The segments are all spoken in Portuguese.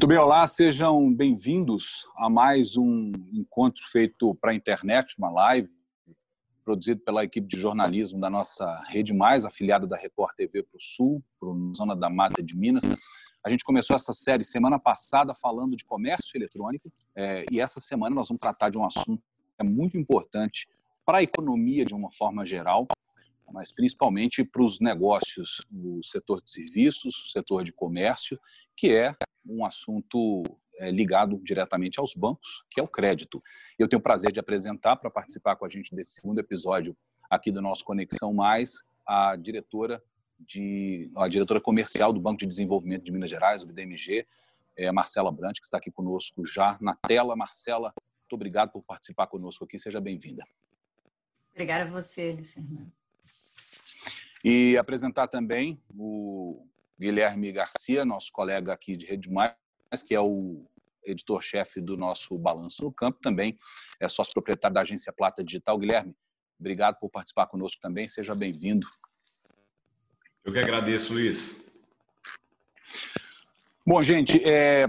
Muito bem, olá, sejam bem-vindos a mais um encontro feito para a internet, uma live produzido pela equipe de jornalismo da nossa Rede Mais, afiliada da Record TV para o Sul, para a Zona da Mata de Minas. A gente começou essa série semana passada falando de comércio eletrônico é, e essa semana nós vamos tratar de um assunto que é muito importante para a economia de uma forma geral, mas principalmente para os negócios, o setor de serviços, o setor de comércio, que é um assunto é, ligado diretamente aos bancos, que é o crédito. Eu tenho o prazer de apresentar para participar com a gente desse segundo episódio aqui do nosso Conexão Mais a diretora de a diretora comercial do Banco de Desenvolvimento de Minas Gerais, o BDMG, é Marcela Brant, que está aqui conosco já na tela. Marcela, muito obrigado por participar conosco aqui. Seja bem-vinda. Obrigada a você, Luciano. E apresentar também o Guilherme Garcia, nosso colega aqui de Rede Mais, que é o editor-chefe do nosso Balanço no Campo, também é sócio proprietário da agência Plata Digital. Guilherme, obrigado por participar conosco também, seja bem-vindo. Eu que agradeço, Luiz. Bom, gente, é,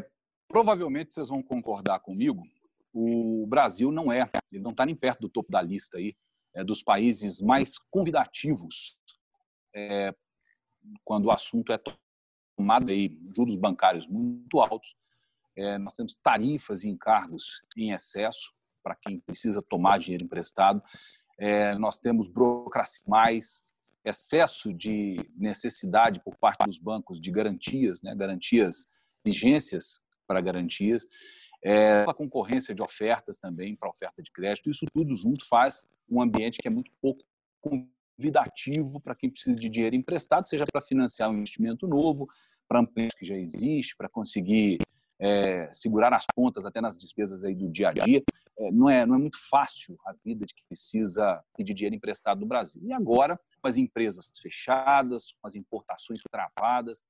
provavelmente vocês vão concordar comigo, o Brasil não é, ele não está nem perto do topo da lista aí, é, dos países mais convidativos é, quando o assunto é tomado aí juros bancários muito altos, é, nós temos tarifas e encargos em excesso para quem precisa tomar dinheiro emprestado, é, nós temos burocracia mais, excesso de necessidade por parte dos bancos de garantias, né, garantias, exigências para garantias, é, a concorrência de ofertas também para oferta de crédito, isso tudo junto faz um ambiente que é muito pouco convidativo para quem precisa de dinheiro emprestado, seja para financiar um investimento novo, para ampliar o que já existe, para conseguir é, segurar as pontas até nas despesas aí do dia a dia. É, não, é, não é muito fácil a vida de quem precisa pedir dinheiro emprestado no Brasil. E agora, com as empresas fechadas, com as importações travadas,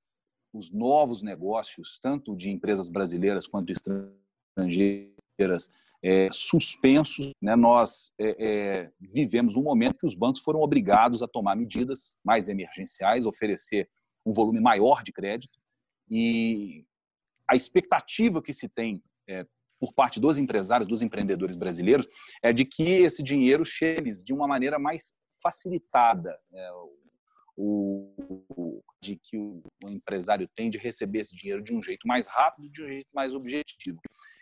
os novos negócios, tanto de empresas brasileiras quanto estrangeiras, é, suspensos. Né? Nós é, é, vivemos um momento que os bancos foram obrigados a tomar medidas mais emergenciais, oferecer um volume maior de crédito e a expectativa que se tem é, por parte dos empresários, dos empreendedores brasileiros, é de que esse dinheiro chegue de uma maneira mais facilitada. Né? O, de que o, o, empresário tem de receber esse dinheiro de um jeito mais rápido, de um jeito mais objetivo.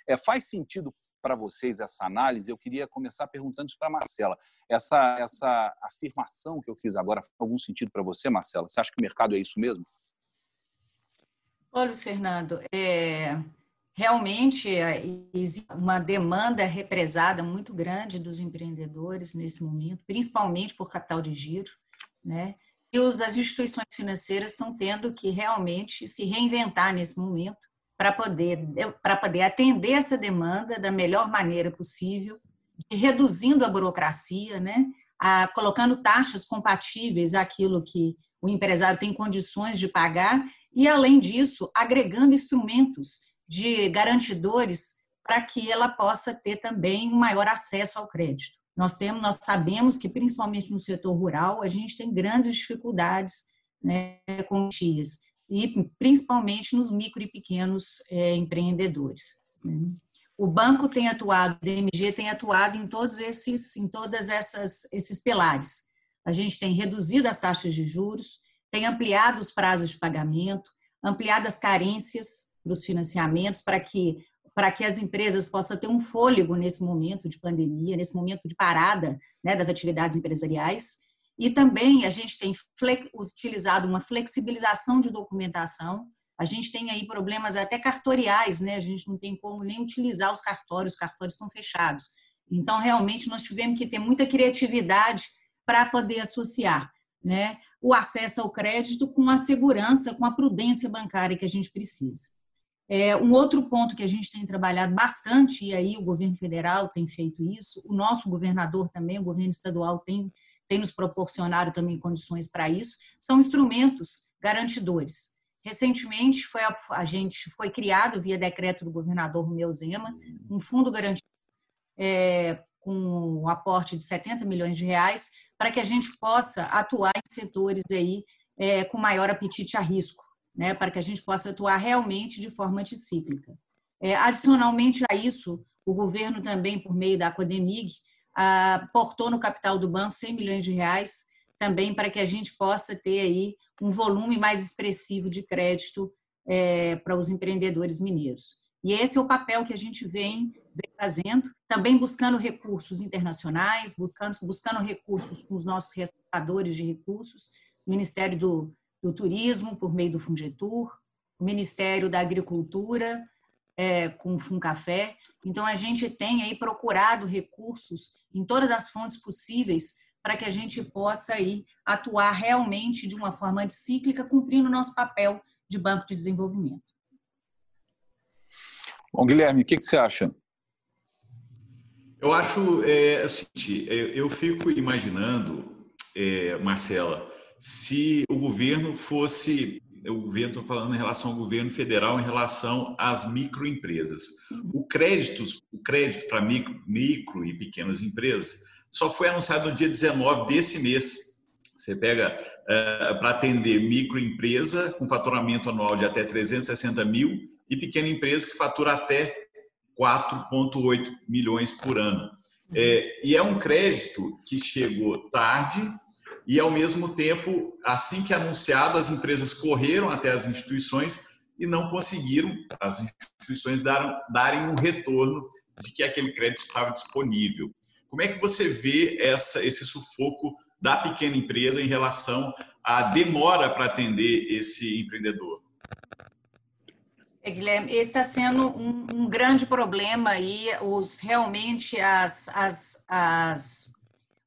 É, faz sentido para vocês essa análise, eu queria começar perguntando isso para Marcela. Essa, essa afirmação que eu fiz agora faz algum sentido para você, Marcela? Você acha que o mercado é isso mesmo? Olha, Fernando, é, realmente é, existe uma demanda represada muito grande dos empreendedores nesse momento, principalmente por capital de giro, né? E os, as instituições financeiras estão tendo que realmente se reinventar nesse momento para poder, poder atender essa demanda da melhor maneira possível, reduzindo a burocracia, né? A, colocando taxas compatíveis àquilo que o empresário tem condições de pagar e, além disso, agregando instrumentos de garantidores para que ela possa ter também um maior acesso ao crédito. Nós temos, nós sabemos que principalmente no setor rural a gente tem grandes dificuldades né, com tias e principalmente nos micro e pequenos é, empreendedores. Né? O banco tem atuado, o DMG tem atuado em todos esses, em todas essas esses pilares. A gente tem reduzido as taxas de juros, tem ampliado os prazos de pagamento, ampliado as carências dos financiamentos para que para que as empresas possam ter um fôlego nesse momento de pandemia, nesse momento de parada né, das atividades empresariais e também a gente tem utilizado uma flexibilização de documentação. A gente tem aí problemas até cartoriais, né? A gente não tem como nem utilizar os cartórios, os cartórios estão fechados. Então, realmente, nós tivemos que ter muita criatividade para poder associar né, o acesso ao crédito com a segurança, com a prudência bancária que a gente precisa. É, um outro ponto que a gente tem trabalhado bastante, e aí o governo federal tem feito isso, o nosso governador também, o governo estadual tem tem nos proporcionado também condições para isso, são instrumentos garantidores. Recentemente foi a, a, gente foi criado via decreto do governador Romeu Zema um fundo garantido é, com um aporte de 70 milhões de reais para que a gente possa atuar em setores aí é, com maior apetite a risco. né, para que a gente possa atuar realmente de forma anticíclica. É, adicionalmente a isso, o governo também, por meio da Codemig, aportou no capital do banco 100 milhões de reais, também para que a gente possa ter aí um volume mais expressivo de crédito é, para os empreendedores mineiros. E esse é o papel que a gente vem, vem fazendo, também buscando recursos internacionais, buscando, buscando recursos com os nossos restauradores de recursos, Ministério do, do Turismo, por meio do Fungetur, o Ministério da Agricultura, é, com o Funcafé. Então, a gente tem aí procurado recursos em todas as fontes possíveis para que a gente possa aí atuar realmente de uma forma anticíclica, cumprindo o nosso papel de banco de desenvolvimento. Bom, Guilherme, o que, que você acha? Eu acho, é, o seguinte, eu fico imaginando, é, Marcela, se o governo fosse, o governo, estou falando em relação ao governo federal, em relação às microempresas. O crédito, o crédito para micro, micro e pequenas empresas só foi anunciado no dia 19 desse mês. Você pega uh, para atender microempresa com faturamento anual de até 360 mil e pequena empresa que fatura até 4,8 milhões por ano. É, e é um crédito que chegou tarde e, ao mesmo tempo, assim que anunciado, as empresas correram até as instituições e não conseguiram, as instituições daram, darem um retorno de que aquele crédito estava disponível. Como é que você vê essa, esse sufoco da pequena empresa em relação à demora para atender esse empreendedor? É, Guilherme, esse está sendo um, um, grande problema e os realmente as, as, as,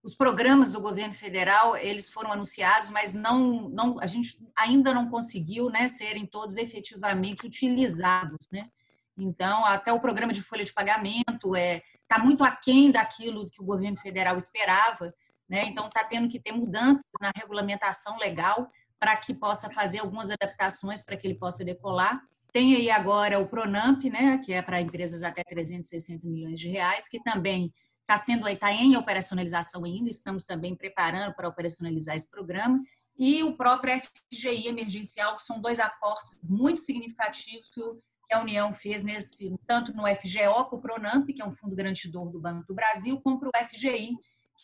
os programas do governo federal eles foram anunciados, mas não, não a gente ainda não conseguiu né, serem todos efetivamente utilizados, né? Então, até o programa de folha de pagamento é está muito aquém daquilo que o governo federal esperava né? Então, está tendo que ter mudanças na regulamentação legal para que possa fazer algumas adaptações para que ele possa decolar. Tem aí agora o Pronamp, né, que é para empresas até 360 milhões de reais, que também está sendo está em operacionalização ainda, estamos também preparando para operacionalizar esse programa, e o próprio FGI emergencial, que são dois aportes muito significativos que, o, que a União fez nesse tanto no FGO, para o Pronamp, que é um fundo garantidor do Banco do Brasil, como para o FGI,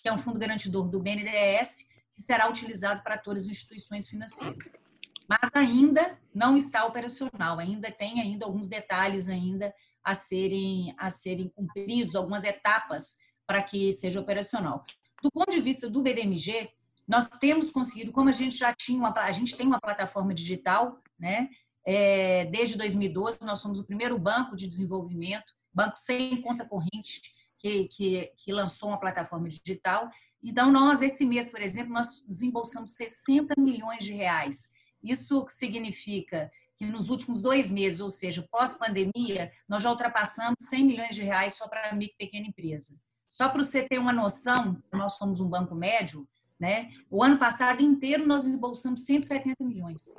que é um fundo garantidor do BNDES, que será utilizado para todas as instituições financeiras. Mas ainda não está operacional, ainda tem ainda alguns detalhes ainda a serem a serem cumpridos, algumas etapas para que seja operacional. Do ponto de vista do BDMG, nós temos conseguido, como a gente já tinha uma, a gente tem uma plataforma digital, né? É, desde 2012 nós somos o primeiro banco de desenvolvimento, banco sem conta corrente que, que, que lançou uma plataforma digital. Então, nós, esse mês, por exemplo, nós desembolsamos 60 milhões de reais. Isso significa que nos últimos dois meses, ou seja, pós-pandemia, nós já ultrapassamos 100 milhões de reais só para a micro e pequena empresa. Só para você ter uma noção, nós somos um banco médio, né? O ano passado inteiro nós desembolsamos 170 milhões.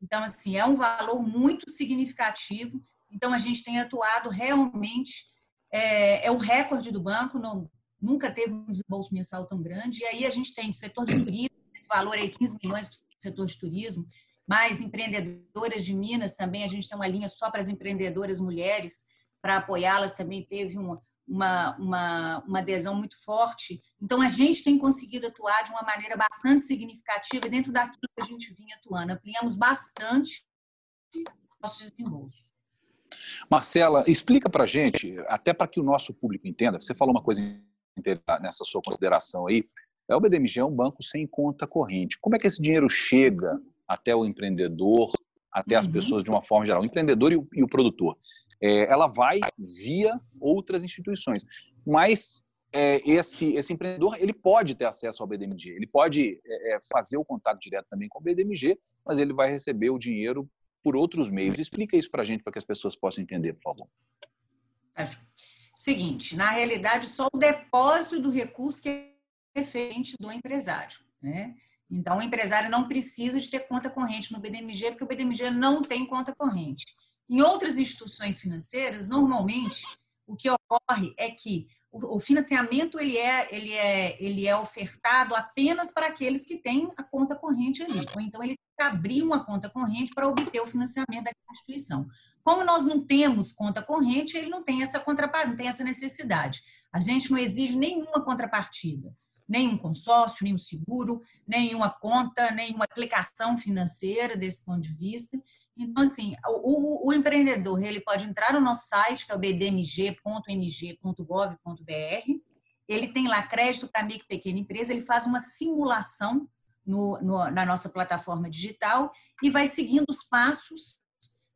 Então, assim, é um valor muito significativo. Então, a gente tem atuado realmente é, é o recorde do banco, não, nunca teve um desembolso mensal tão grande. E aí a gente tem setor de turismo, esse valor aí, 15 milhões para o setor de turismo, mais empreendedoras de Minas também, a gente tem uma linha só para as empreendedoras mulheres, para apoiá-las também teve uma, uma, uma, uma adesão muito forte. Então, a gente tem conseguido atuar de uma maneira bastante significativa dentro daquilo que a gente vinha atuando. Ampliamos bastante nossos desembolsos. Marcela, explica para a gente, até para que o nosso público entenda, você falou uma coisa nessa sua consideração aí, é o BDMG é um banco sem conta corrente. Como é que esse dinheiro chega até o empreendedor, até as uhum. pessoas de uma forma geral, o empreendedor e o, e o produtor? É, ela vai via outras instituições, mas é, esse, esse empreendedor ele pode ter acesso ao BDMG, ele pode é, é, fazer o contato direto também com o BDMG, mas ele vai receber o dinheiro por outros meios. Explica isso para a gente, para que as pessoas possam entender, por favor. Seguinte, na realidade, só o depósito do recurso que é referente do empresário. Né? Então, o empresário não precisa de ter conta corrente no BDMG, porque o BDMG não tem conta corrente. Em outras instituições financeiras, normalmente, o que ocorre é que o financiamento ele é, ele é, ele é ofertado apenas para aqueles que têm a conta corrente ali. Ou então ele tem abrir uma conta corrente para obter o financiamento da instituição. Como nós não temos conta corrente, ele não tem essa contrapartida, não tem essa necessidade. A gente não exige nenhuma contrapartida, nenhum consórcio, nenhum seguro, nenhuma conta, nenhuma aplicação financeira desse ponto de vista. Então, assim, o, o, empreendedor ele pode entrar no nosso site, que é o bdmg.mg.gov.br. Ele tem lá crédito para micro e pequena empresa, ele faz uma simulação no, no, na nossa plataforma digital e vai seguindo os passos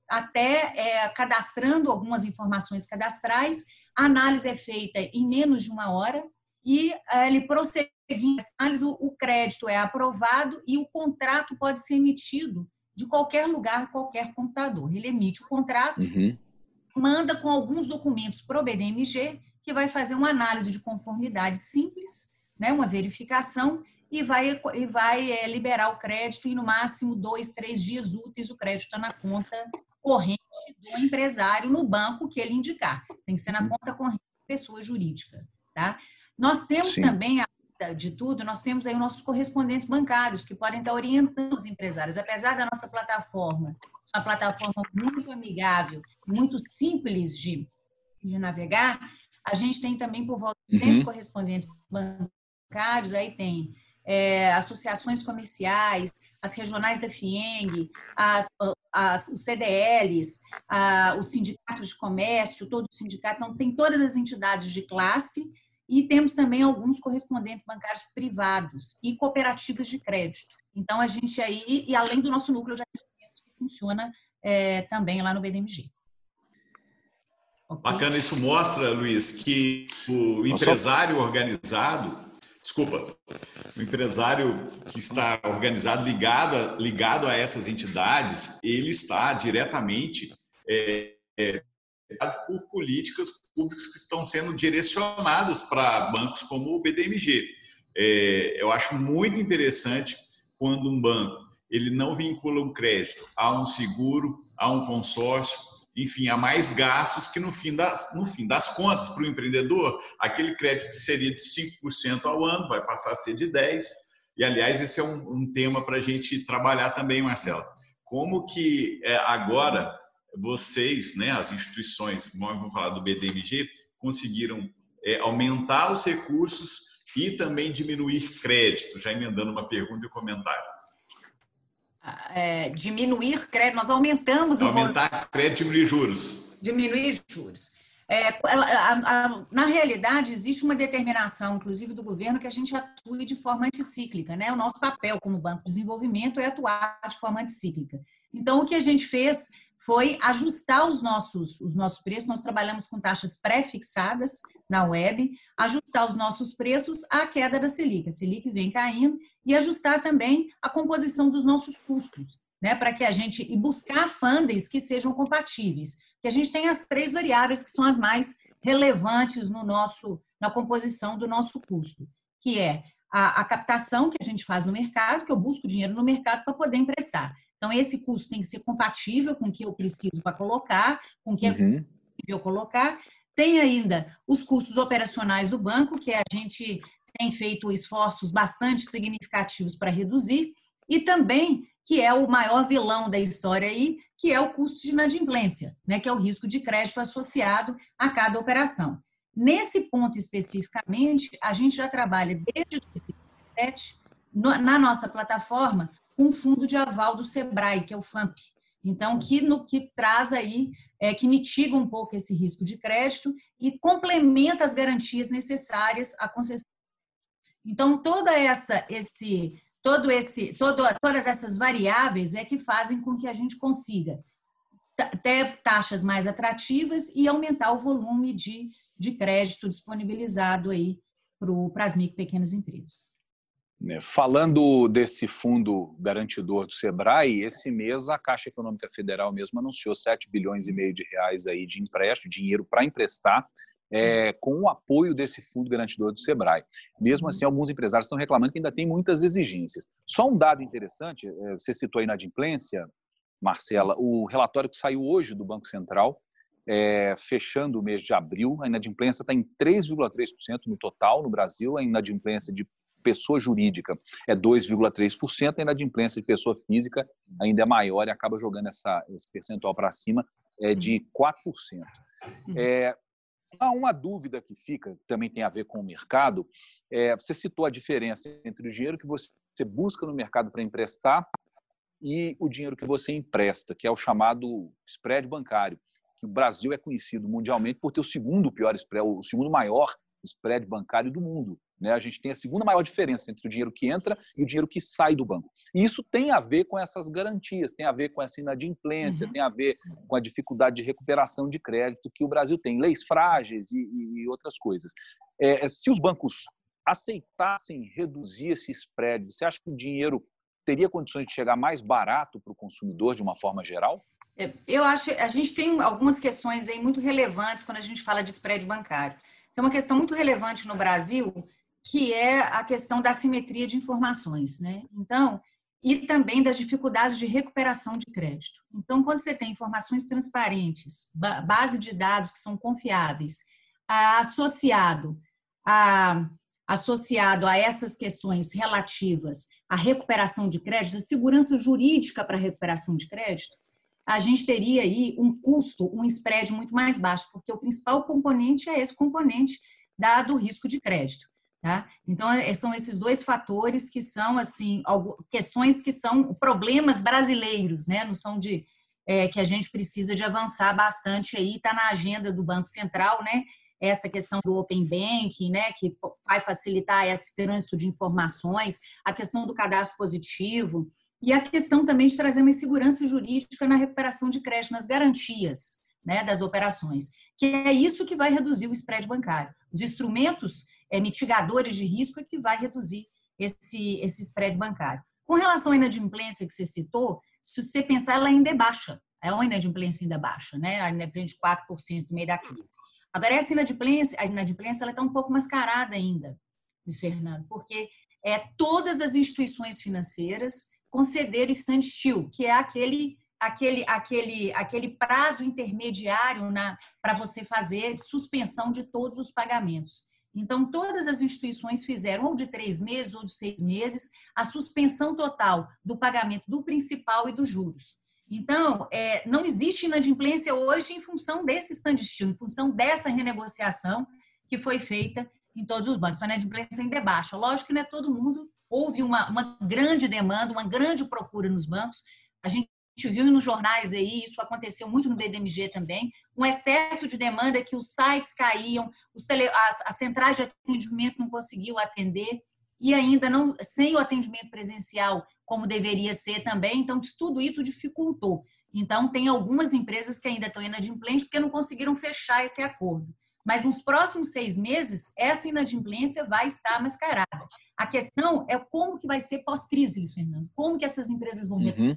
até é, cadastrando algumas informações cadastrais. A análise é feita em menos de uma hora e é, ele prosseguindo análise, o, crédito é aprovado e o contrato pode ser emitido de qualquer lugar, qualquer computador. Ele emite o contrato, uhum. manda com alguns documentos para o BDMG, que vai fazer uma análise de conformidade simples, né, uma verificação, e vai, e vai é, liberar o crédito, e no máximo dois, três dias úteis o crédito está na conta corrente do empresário no banco que ele indicar. Tem que ser na uhum. conta corrente da pessoa jurídica. Tá? Nós temos Sim. também a de tudo, nós temos aí os nossos correspondentes bancários que podem estar orientando os empresários. Apesar da nossa plataforma ser uma plataforma muito amigável, muito simples de, de navegar, a gente tem também por volta de uhum. correspondentes bancários, aí tem é, associações comerciais, as regionais da FIENG, as, as, os CDLs, a, os sindicatos de comércio, todo o sindicato, então tem todas as entidades de classe e temos também alguns correspondentes bancários privados e cooperativas de crédito. Então, a gente aí, e além do nosso núcleo de atendimento que funciona é, também lá no BDMG. Okay? Bacana, isso mostra, Luiz, que o empresário organizado, desculpa, o empresário que está organizado, ligado, ligado a essas entidades, ele está diretamente é, é, por políticas públicas que estão sendo direcionadas para bancos como o BDMG. É, eu acho muito interessante quando um banco ele não vincula um crédito a um seguro, a um consórcio, enfim, a mais gastos que no fim das, no fim das contas, para o empreendedor, aquele crédito que seria de 5% ao ano vai passar a ser de 10%. E, aliás, esse é um, um tema para a gente trabalhar também, Marcela. Como que é, agora vocês, né, as instituições, vamos falar do BDMG, conseguiram é, aumentar os recursos e também diminuir crédito, já emendando uma pergunta e um comentário. Ah, é, diminuir crédito, nós aumentamos Aumentar o crédito e diminuir juros. Diminuir juros. É, a, a, na realidade, existe uma determinação, inclusive do governo, que a gente atue de forma anticíclica. Né? O nosso papel como Banco de Desenvolvimento é atuar de forma anticíclica. Então, o que a gente fez foi ajustar os nossos, os nossos preços. Nós trabalhamos com taxas pré-fixadas na web, ajustar os nossos preços à queda da Selic. A Selic vem caindo e ajustar também a composição dos nossos custos, né? Para que a gente e buscar fundings que sejam compatíveis. Que a gente tem as três variáveis que são as mais relevantes no nosso na composição do nosso custo, que é a, a captação que a gente faz no mercado, que eu busco dinheiro no mercado para poder emprestar. Então, esse custo tem que ser compatível com o que eu preciso para colocar, com o que é uhum. eu colocar. Tem ainda os custos operacionais do banco, que a gente tem feito esforços bastante significativos para reduzir, e também que é o maior vilão da história aí, que é o custo de inadimplência, né, que é o risco de crédito associado a cada operação. Nesse ponto especificamente, a gente já trabalha desde 2017 na nossa plataforma um fundo de aval do Sebrae, que é o FAMP. Então, que, no, que traz aí, é, que mitiga um pouco esse risco de crédito e complementa as garantias necessárias à concessão. Então, toda essa, esse, todo esse, todo, todas essas variáveis é que fazem com que a gente consiga ter taxas mais atrativas e aumentar o volume de, de crédito disponibilizado aí para as micro e pequenas empresas. Né, falando desse fundo garantidor do Sebrae, esse mês a Caixa Econômica Federal mesmo anunciou 7 bilhões e meio de reais aí de empréstimo, dinheiro para emprestar, é, com o apoio desse fundo garantidor do Sebrae. Mesmo assim, alguns empresários estão reclamando que ainda tem muitas exigências. Só um dado interessante, é, você citou a inadimplência, Marcela, o relatório que saiu hoje do Banco Central, é, fechando o mês de abril, a inadimplência está em 3,3% no total no Brasil, a inadimplência de pessoa jurídica é 2,3%, a inadimplência de pessoa física ainda é maior e acaba jogando essa, esse percentual para cima é de 4%. Uhum. É, há uma dúvida que fica, também tem a ver com o mercado. É, você citou a diferença entre o dinheiro que você busca no mercado para emprestar e o dinheiro que você empresta, que é o chamado spread bancário. Que o Brasil é conhecido mundialmente por ter o segundo pior spread, o segundo maior spread bancário do mundo. Né? A gente tem a segunda maior diferença entre o dinheiro que entra e o dinheiro que sai do banco. E isso tem a ver com essas garantias, tem a ver com essa inadimplência, uhum. tem a ver com a dificuldade de recuperação de crédito que o Brasil tem, leis frágeis e, e outras coisas. É, é, se os bancos aceitassem reduzir esse spread, você acha que o dinheiro teria condições de chegar mais barato para o consumidor de uma forma geral? É, eu acho, a gente tem algumas questões aí muito relevantes quando a gente fala de spread bancário. Tem uma questão muito relevante no Brasil, que é a questão da simetria de informações, né? Então, e também das dificuldades de recuperação de crédito. Então, quando você tem informações transparentes, base de dados que são confiáveis, associado a associado a essas questões relativas à recuperação de crédito, a segurança jurídica para a recuperação de crédito, a gente teria aí um custo, um spread muito mais baixo, porque o principal componente é esse componente dado o risco de crédito. Tá? Então, é, são esses dois fatores que são, assim, questões que são problemas brasileiros, né? Não são de é, que a gente precisa de avançar bastante aí, está na agenda do Banco Central, né? Essa questão do Open Banking, né? Que vai facilitar esse trânsito de informações, a questão do cadastro positivo, e a questão também de trazer uma segurança jurídica na recuperação de crédito, nas garantias né, das operações, que é isso que vai reduzir o spread bancário. Os instrumentos é, mitigadores de risco é que vai reduzir esse, esse spread bancário. Com relação à inadimplência que você citou, se você pensar, ela ainda é baixa. É uma inadimplência ainda baixa, né? A inadimplência de 4% no meio da crise. Agora, essa inadimplência, a inadimplência está um pouco mascarada ainda, Luiz Fernando, porque é, todas as instituições financeiras conceder o standstill, que é aquele aquele aquele aquele prazo intermediário para você fazer suspensão de todos os pagamentos. Então, todas as instituições fizeram ou de três meses ou de seis meses a suspensão total do pagamento do principal e dos juros. Então, é, não existe inadimplência hoje em função desse standstill, em função dessa renegociação que foi feita em todos os bancos. Então, a inadimplência ainda é baixa. Lógico que não é todo mundo houve uma, uma grande demanda, uma grande procura nos bancos. A gente viu nos jornais aí, isso aconteceu muito no BDMG também, um excesso de demanda que os sites caíam, os tele, as, as centrais de atendimento não conseguiam atender e ainda não sem o atendimento presencial como deveria ser também, então tudo isso dificultou. Então tem algumas empresas que ainda estão inadimplentes porque não conseguiram fechar esse acordo. Mas nos próximos seis meses, essa inadimplência vai estar mascarada. A questão é como que vai ser pós-crise, isso, Fernando. Como que essas empresas vão uhum.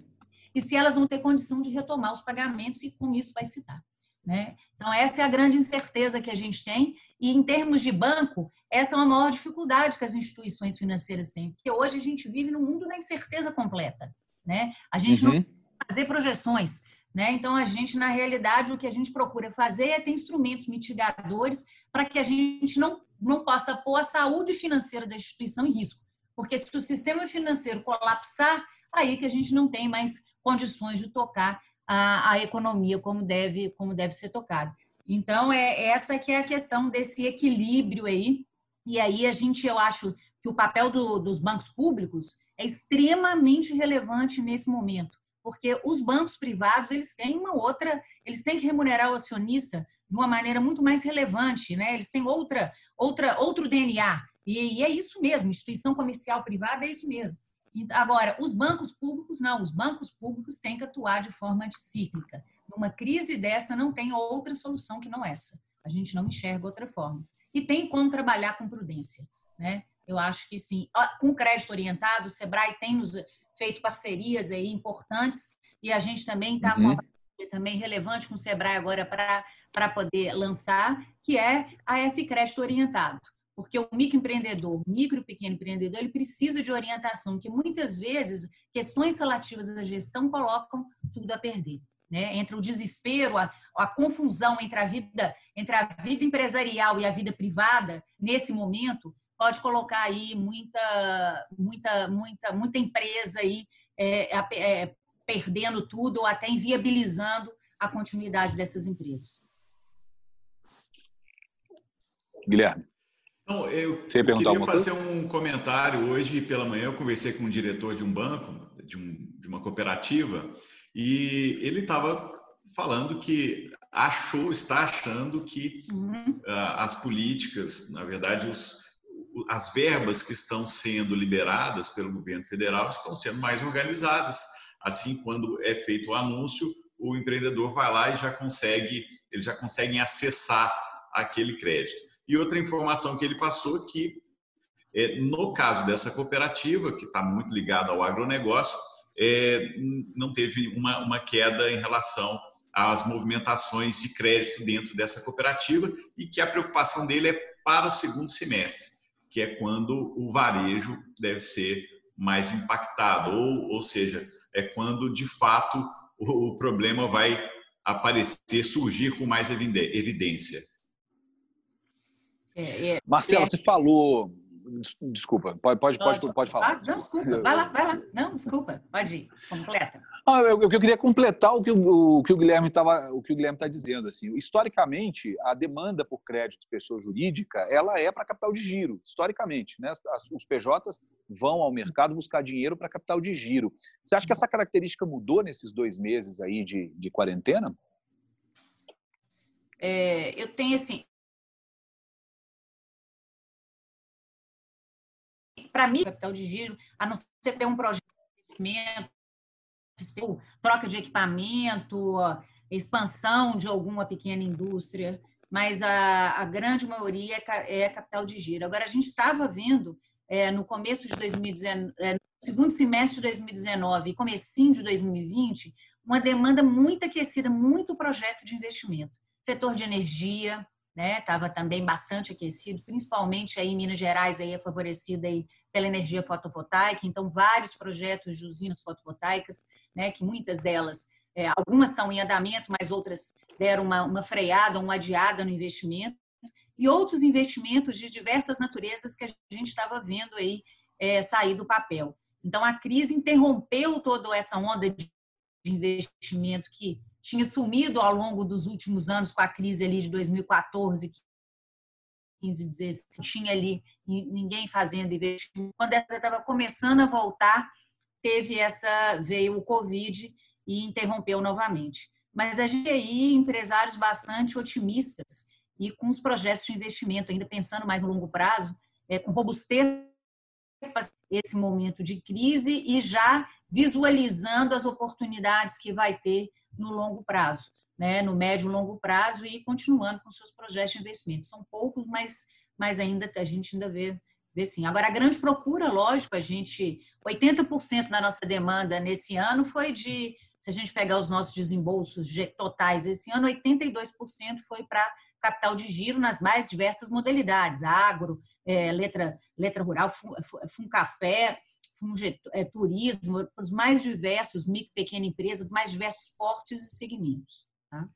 e se elas vão ter condição de retomar os pagamentos e com isso vai se dar. Né? Então, essa é a grande incerteza que a gente tem. E, em termos de banco, essa é a maior dificuldade que as instituições financeiras têm, porque hoje a gente vive num mundo da incerteza completa. Né? A gente uhum. não fazer projeções. Né? Então, a gente, na realidade, o que a gente procura fazer é ter instrumentos mitigadores para que a gente não, não possa pôr a saúde financeira da instituição em risco. Porque se o sistema financeiro colapsar, aí que a gente não tem mais condições de tocar a, a economia como deve, como deve ser tocada. Então, é essa que é a questão desse equilíbrio aí. E aí a gente, eu acho que o papel do, dos bancos públicos é extremamente relevante nesse momento porque os bancos privados eles têm uma outra, eles têm que remunerar o acionista de uma maneira muito mais relevante, né? Eles têm outra, outra, outro DNA e, e é isso mesmo, instituição comercial privada é isso mesmo. Agora, os bancos públicos não, os bancos públicos têm que atuar de forma anticíclica. Numa crise dessa não tem outra solução que não essa. A gente não enxerga outra forma. E tem como trabalhar com prudência, né? Eu acho que sim. Com crédito orientado, o Sebrae tem nos feito parcerias aí importantes e a gente também está uhum. com uma também relevante com o Sebrae agora para poder lançar, que é a S Crédito Orientado. Porque o microempreendedor, micro e pequeno empreendedor, ele precisa de orientação, que muitas vezes questões relativas à gestão colocam tudo a perder. Né? Entre o desespero, a, a confusão entre a vida entre a vida empresarial e a vida privada, nesse momento, pode colocar aí muita, muita, muita, muita empresa aí é, é, perdendo tudo ou até inviabilizando a continuidade dessas empresas. Guilherme. Então, eu, queria fazer um comentário. Hoje pela manhã eu conversei com um diretor de um banco, de, um, de uma cooperativa, e ele estava falando que achou, está achando que uhum. uh, as políticas, na verdade, os, as verbas que estão sendo liberadas pelo governo federal estão sendo mais organizadas. Assim, quando é feito o anúncio, o empreendedor vai lá e já consegue, eles já conseguem acessar aquele crédito. E outra informação que ele passou que é, no caso dessa cooperativa, que está muito ligada ao agronegócio, é, não teve uma, uma queda em relação às movimentações de crédito dentro dessa cooperativa e que a preocupação dele é para o segundo semestre, que é quando o varejo deve ser mais impactado, ou, ou seja, é quando de fato o, o problema vai aparecer, surgir com mais evidência. É, é, Marcela, é... você falou Desculpa, pode, pode, pode, pode falar. Ah, não, desculpa, vai lá, vai lá. Não, desculpa, pode ir, completa. Eu, eu, queria completar o que o, o que o Guilherme estava, o que o Guilherme está dizendo. Assim, historicamente, a demanda por crédito de pessoa jurídica, ela é para capital de giro, historicamente, né? As, os PJs vão ao mercado buscar dinheiro para capital de giro. Você acha que essa característica mudou nesses dois meses aí de, de quarentena? É, eu tenho assim, para mim, capital de giro, a não ser ter um projeto de investimento, troca de equipamento, expansão de alguma pequena indústria, mas a, a grande maioria é, é, capital de giro. Agora, a gente estava vendo é, no começo de 2019, é, segundo semestre de 2019 e comecinho de 2020, uma demanda muito aquecida, muito projeto de investimento. Setor de energia, estava né? também bastante aquecido, principalmente aí em Minas Gerais aí é favorecida aí pela energia fotovoltaica, então vários projetos de usinas fotovoltaicas, né, que muitas delas, é, algumas estão em andamento, mas outras deram uma, uma freada, uma adiada no investimento, e outros investimentos de diversas naturezas que a gente estava vendo aí é, sair do papel. Então a crise interrompeu toda essa onda de investimento que tinha sumido ao longo dos últimos anos com a crise ali de 2014, 15, 16, tinha ali ninguém fazendo investimento. Quando essa estava começando a voltar, teve essa veio o Covid e interrompeu novamente. Mas a gente aí empresários bastante otimistas e com os projetos de investimento ainda pensando mais no longo prazo, é, com robustez esse momento de crise e já visualizando as oportunidades que vai ter no longo prazo, né, no médio e longo prazo e continuando com seus projetos de investimento. São poucos, mas, mas ainda a gente ainda vê, vê sim. Agora, a grande procura, lógico, a gente, 80% da nossa demanda nesse ano foi de, se a gente pegar os nossos desembolsos totais esse ano, 82% foi para capital de giro nas mais diversas modalidades, agro, é, letra, letra rural, fun, fun café, é, turismo, os mais diversos, micro, pequena empresa, mais diversos portes e segmentos. Tá?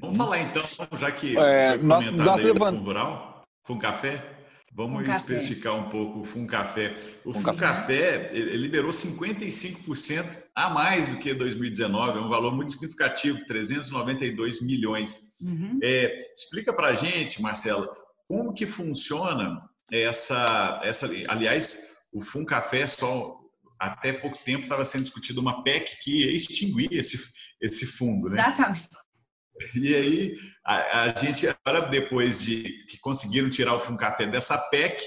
Vamos falar então, já que é, nós, nós levant... rural, Fun Café, vamos especificar café. um pouco o Fun Café. O Fun, Fun Café, café liberou 55% a mais do que 2019, é um valor muito significativo, 392 milhões. Uhum. É, explica para a gente, Marcela, como que funciona essa, essa, aliás, o Fun Café só até pouco tempo estava sendo discutido uma PEC que ia extinguir esse, esse fundo, né? Exatamente. E aí a, a gente agora depois de que conseguiram tirar o Fun Café dessa PEC,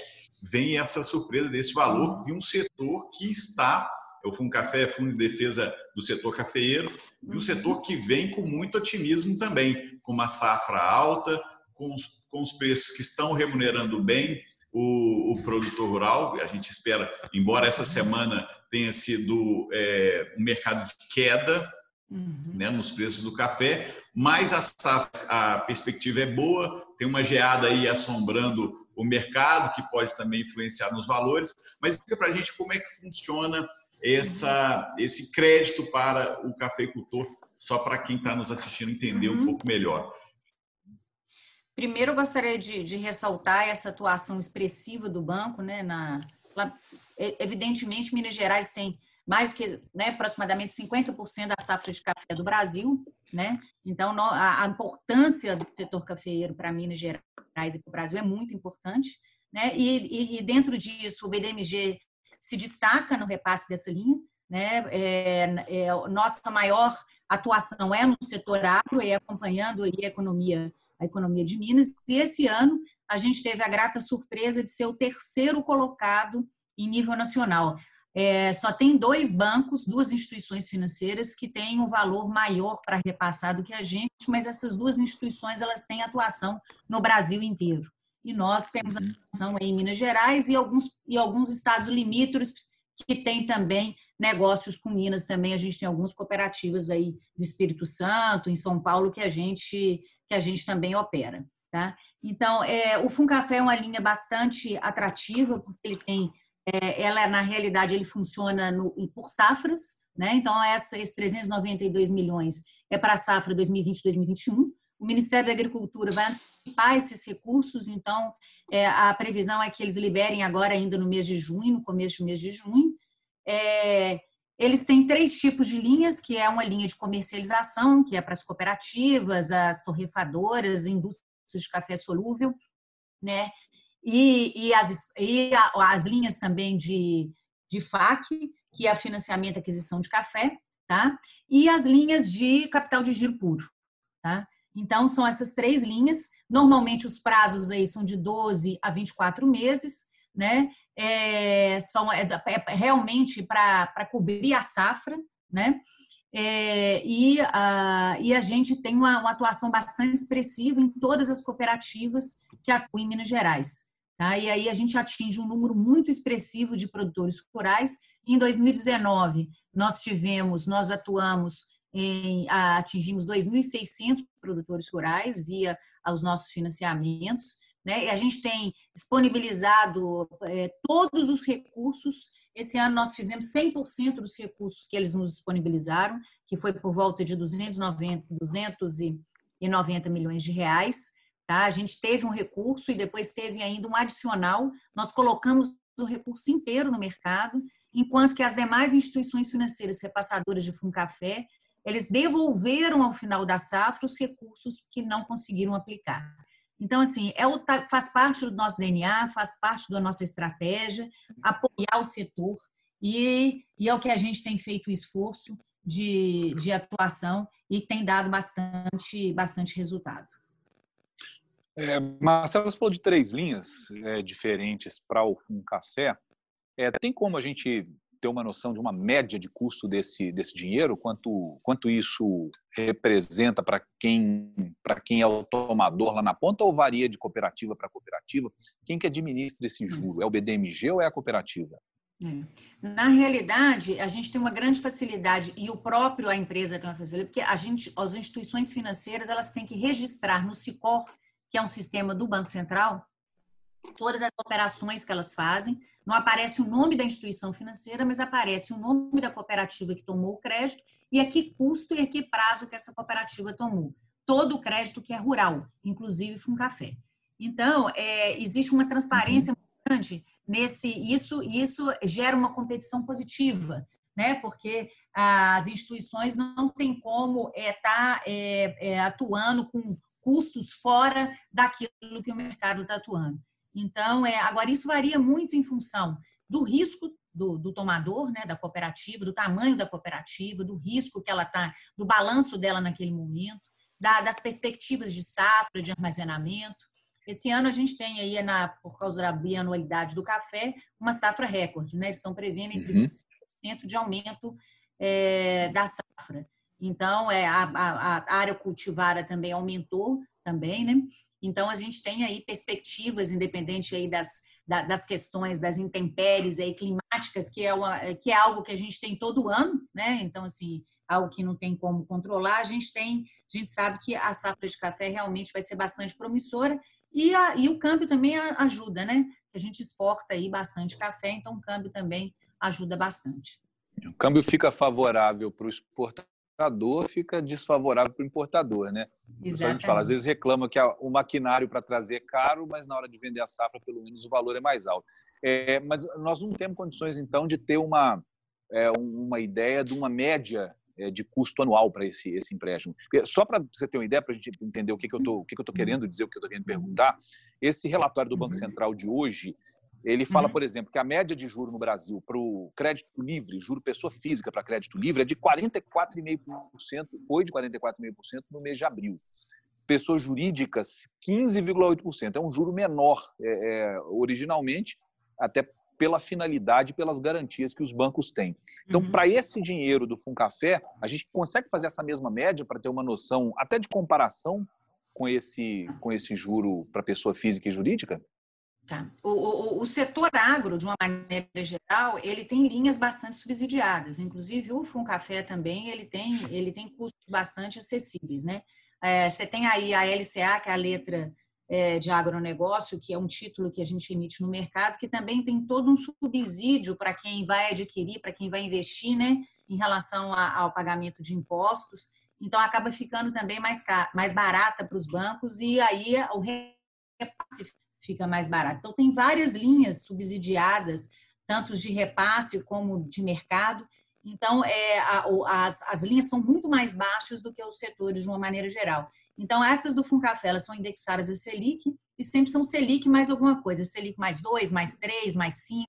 vem essa surpresa desse valor e um setor que está o Fundo Café, Fundo de Defesa do setor cafeeiro, e um uhum. setor que vem com muito otimismo também, com uma safra alta, com os, com os preços que estão remunerando bem o, o, produtor rural. A gente espera, embora essa semana tenha sido é, um mercado de queda uhum. né, nos preços do café, mas a, a perspectiva é boa, tem uma geada aí assombrando o mercado, que pode também influenciar nos valores. Mas explica para a gente como é que funciona essa, uhum. esse crédito para o cafeicultor, só para quem está nos assistindo entender uhum. um pouco melhor. Primeiro, eu gostaria de, de, ressaltar essa atuação expressiva do banco, né? Na, evidentemente, Minas Gerais tem mais que né, aproximadamente 50% da safra de café do Brasil, né? Então, a, importância do setor cafeeiro para Minas Gerais e para o Brasil é muito importante, né? E, e, e, dentro disso, o BDMG se destaca no repasse dessa linha, né? É, é, nossa maior atuação é no setor agro e acompanhando aí a economia, a economia de Minas. E esse ano a gente teve a grata surpresa de ser o terceiro colocado em nível nacional. É, só tem dois bancos, duas instituições financeiras que têm um valor maior para repassar do que a gente, mas essas duas instituições elas têm atuação no Brasil inteiro. E nós temos uhum. atuação em Minas Gerais e alguns, e alguns estados limítrofes que têm também negócios com Minas também. A gente tem algumas cooperativas aí do Espírito Santo, em São Paulo, que a gente, que a gente também opera. Tá? Então, é, o Funcafé é uma linha bastante atrativa, porque ele tem é, ela na realidade ele funciona no, por safras, né? Então essa, esses 392 milhões é para a safra 2020-2021. O Ministério da Agricultura vai antecipar esses recursos, então é, a previsão é que eles liberem agora ainda no mês de junho, no começo do mês de junho. É, eles têm três tipos de linhas, que é uma linha de comercialização, que é para as cooperativas, as torrefadoras, indústrias de café solúvel, né? E, e, as, e as linhas também de, de FAC, que é a financiamento e aquisição de café, tá? E as linhas de capital de giro puro, tá? Então, são essas três linhas. Normalmente, os prazos aí são de 12 a 24 meses, né? É, são, é, é realmente para cobrir a safra, né? É, e, a, e a gente tem uma, uma, atuação bastante expressiva em todas as cooperativas que atuam em Minas Gerais. Tá? E aí a gente atinge um número muito expressivo de produtores rurais. Em 2019, nós tivemos, nós atuamos em, atingimos 2.600 produtores rurais via os nossos financiamentos. Né? E a gente tem disponibilizado é, todos os recursos. Esse ano nós fizemos 100% dos recursos que eles nos disponibilizaram, que foi por volta de 290, 290 milhões de reais. Tá? A gente teve um recurso e depois teve ainda um adicional. Nós colocamos o recurso inteiro no mercado, enquanto que as demais instituições financeiras repassadoras de Funcafé, eles devolveram ao final da safra os recursos que não conseguiram aplicar. Então, assim, é o, faz parte do nosso DNA, faz parte da nossa estratégia, apoiar o setor e, e é o que a gente tem feito o esforço de, de atuação e tem dado bastante, bastante resultado. É, Marcelo, você falou de três linhas é, diferentes para o Fundo Café. É, tem como a gente ter uma noção de uma média de custo desse, desse dinheiro? Quanto, quanto isso representa para quem, quem é o tomador lá na ponta ou varia de cooperativa para cooperativa? Quem que administra esse juro? É o BDMG ou é a cooperativa? É. Na realidade, a gente tem uma grande facilidade e o próprio a empresa tem uma facilidade, porque a gente, as instituições financeiras elas têm que registrar no Sicor que é um sistema do Banco Central, todas as operações que elas fazem. Não aparece o nome da instituição financeira, mas aparece o nome da cooperativa que tomou o crédito e a que custo e a que prazo que essa cooperativa tomou. Todo o crédito que é rural, inclusive café. Então, é, existe uma transparência uhum. grande nesse isso isso gera uma competição positiva, né? Porque as instituições não têm como estar é, tá, é, é, atuando com custos fora daquilo que o mercado está atuando. Então, é, agora isso varia muito em função do risco do, do, tomador, né, da cooperativa, do tamanho da cooperativa, do risco que ela está, do balanço dela naquele momento, da, das perspectivas de safra, de armazenamento. Esse ano a gente tem aí, na, por causa da bianualidade do café, uma safra recorde, né? Eles estão prevendo entre uhum. 25% de aumento é, da safra. Então, é, a, a, a área cultivada também aumentou, também, né? Então, a gente tem aí perspectivas, independente aí das, das questões das intempéries aí climáticas, que é, uma, que é algo que a gente tem todo ano, né? Então, assim, algo que não tem como controlar, a gente tem, a gente sabe que a safra de café realmente vai ser bastante promissora e, a, e o câmbio também ajuda, né? A gente exporta aí bastante café, então o câmbio também ajuda bastante. O câmbio fica favorável para o exportador exportador fica desfavorável para o importador, né? Exatamente. A gente fala, às vezes reclama que o maquinário para trazer é caro, mas na hora de vender a safra, pelo menos o valor é mais alto. É, mas nós não temos condições, então, de ter uma, é, uma ideia de uma média é, de custo anual para esse, esse empréstimo. Só para você ter uma ideia, para a gente entender o que, que eu estou que que eu querendo dizer, o que eu estou querendo perguntar, esse relatório do Banco uhum. Central de hoje, ele fala, uhum. por exemplo, que a média de juro no Brasil para o crédito livre, juro pessoa física para crédito livre, é de 44,5%, foi de 44,5% no mês de abril. Pessoas jurídicas, 15,8%. É um juro menor, é, é, originalmente, até pela finalidade, pelas garantias que os bancos têm. Então, uhum. para esse dinheiro do Funcafé, a gente consegue fazer essa mesma média para ter uma noção até de comparação com esse, com esse juro para pessoa física e jurídica? Tá. O, o, o, setor agro, de uma maneira geral, ele tem linhas bastante subsidiadas. Inclusive, o Funcafé também, ele tem, ele tem custos bastante acessíveis, né? É, você tem aí a LCA, que é a letra é, de agronegócio, que é um título que a gente emite no mercado, que também tem todo um subsídio para quem vai adquirir, para quem vai investir, né? Em relação a, ao pagamento de impostos. Então, acaba ficando também mais, mais barata para os bancos e aí o repasse fica mais barato. Então, tem várias linhas subsidiadas, tanto de repasse como de mercado. Então, é, a, as, as linhas são muito mais baixas do que os setores de uma maneira geral. Então, essas do Funcafé, elas são indexadas a Selic e sempre são Selic mais alguma coisa, Selic mais 2, mais 3, mais 5.